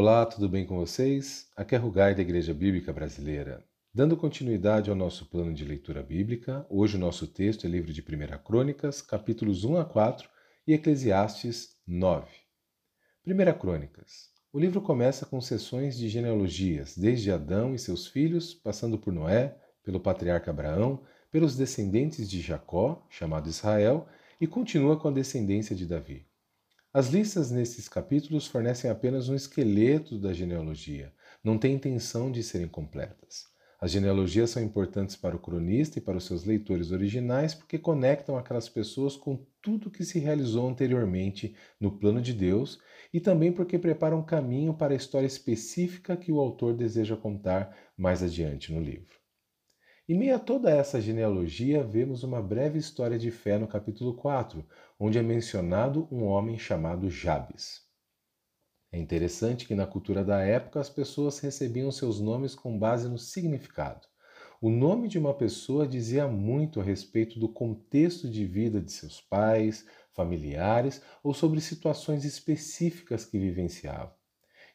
Olá, tudo bem com vocês? Aqui é Rugai da Igreja Bíblica Brasileira. Dando continuidade ao nosso plano de leitura bíblica, hoje o nosso texto é livro de 1 Crônicas, capítulos 1 a 4 e Eclesiastes 9. 1 Crônicas. O livro começa com sessões de genealogias, desde Adão e seus filhos, passando por Noé, pelo patriarca Abraão, pelos descendentes de Jacó, chamado Israel, e continua com a descendência de Davi. As listas nesses capítulos fornecem apenas um esqueleto da genealogia, não têm intenção de serem completas. As genealogias são importantes para o cronista e para os seus leitores originais porque conectam aquelas pessoas com tudo que se realizou anteriormente no plano de Deus e também porque preparam caminho para a história específica que o autor deseja contar mais adiante no livro. Em meio a toda essa genealogia, vemos uma breve história de fé no capítulo 4, onde é mencionado um homem chamado Jabes. É interessante que na cultura da época as pessoas recebiam seus nomes com base no significado. O nome de uma pessoa dizia muito a respeito do contexto de vida de seus pais, familiares ou sobre situações específicas que vivenciava.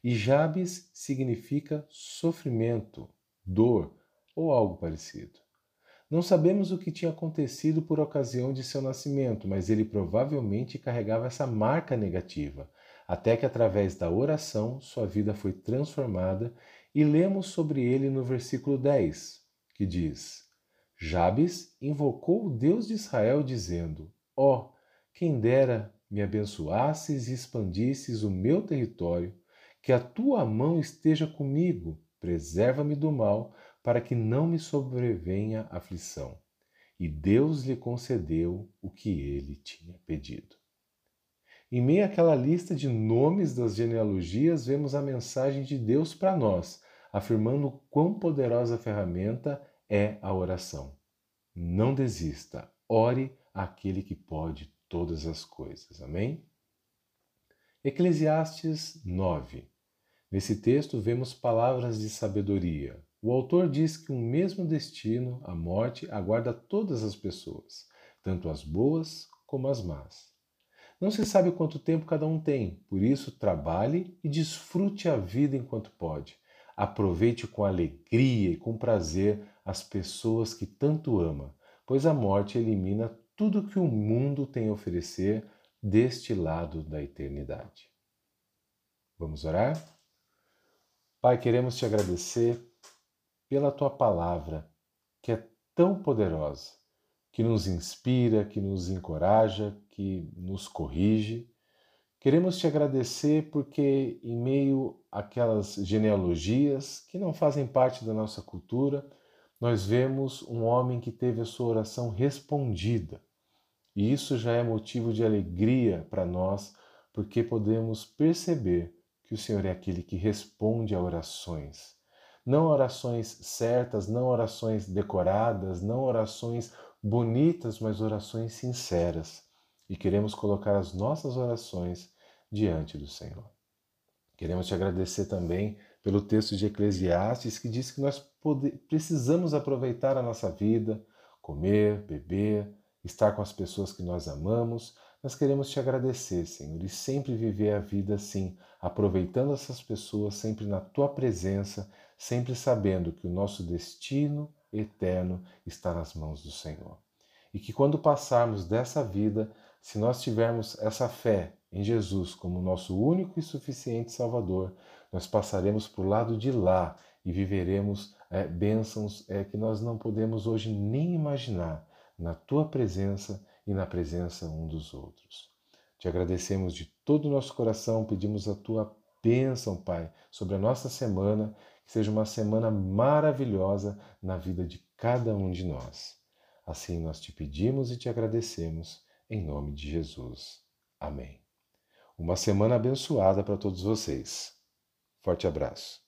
E Jabes significa sofrimento, dor, ou algo parecido. Não sabemos o que tinha acontecido por ocasião de seu nascimento, mas ele provavelmente carregava essa marca negativa, até que através da oração sua vida foi transformada e lemos sobre ele no versículo 10, que diz: Jabes invocou o Deus de Israel, dizendo: Ó, oh, quem dera me abençoasses e expandisses o meu território, que a tua mão esteja comigo, preserva-me do mal, para que não me sobrevenha aflição. E Deus lhe concedeu o que ele tinha pedido. Em meio àquela lista de nomes das genealogias, vemos a mensagem de Deus para nós, afirmando quão poderosa ferramenta é a oração. Não desista, ore àquele que pode todas as coisas. Amém? Eclesiastes 9. Nesse texto vemos palavras de sabedoria, o autor diz que um mesmo destino, a morte, aguarda todas as pessoas, tanto as boas como as más. Não se sabe quanto tempo cada um tem, por isso trabalhe e desfrute a vida enquanto pode. Aproveite com alegria e com prazer as pessoas que tanto ama, pois a morte elimina tudo que o mundo tem a oferecer deste lado da eternidade. Vamos orar? Pai, queremos te agradecer pela tua palavra, que é tão poderosa, que nos inspira, que nos encoraja, que nos corrige. Queremos te agradecer porque, em meio àquelas genealogias que não fazem parte da nossa cultura, nós vemos um homem que teve a sua oração respondida. E isso já é motivo de alegria para nós, porque podemos perceber que o Senhor é aquele que responde a orações não orações certas, não orações decoradas, não orações bonitas, mas orações sinceras. E queremos colocar as nossas orações diante do Senhor. Queremos te agradecer também pelo texto de Eclesiastes que diz que nós precisamos aproveitar a nossa vida, comer, beber, estar com as pessoas que nós amamos. Nós queremos te agradecer, Senhor, e sempre viver a vida assim, aproveitando essas pessoas sempre na tua presença, sempre sabendo que o nosso destino eterno está nas mãos do Senhor. E que quando passarmos dessa vida, se nós tivermos essa fé em Jesus como nosso único e suficiente Salvador, nós passaremos para o lado de lá e viveremos é, bênçãos é, que nós não podemos hoje nem imaginar na tua presença e na presença um dos outros. Te agradecemos de todo o nosso coração, pedimos a tua bênção, Pai, sobre a nossa semana que seja uma semana maravilhosa na vida de cada um de nós. Assim nós te pedimos e te agradecemos, em nome de Jesus. Amém. Uma semana abençoada para todos vocês. Forte abraço.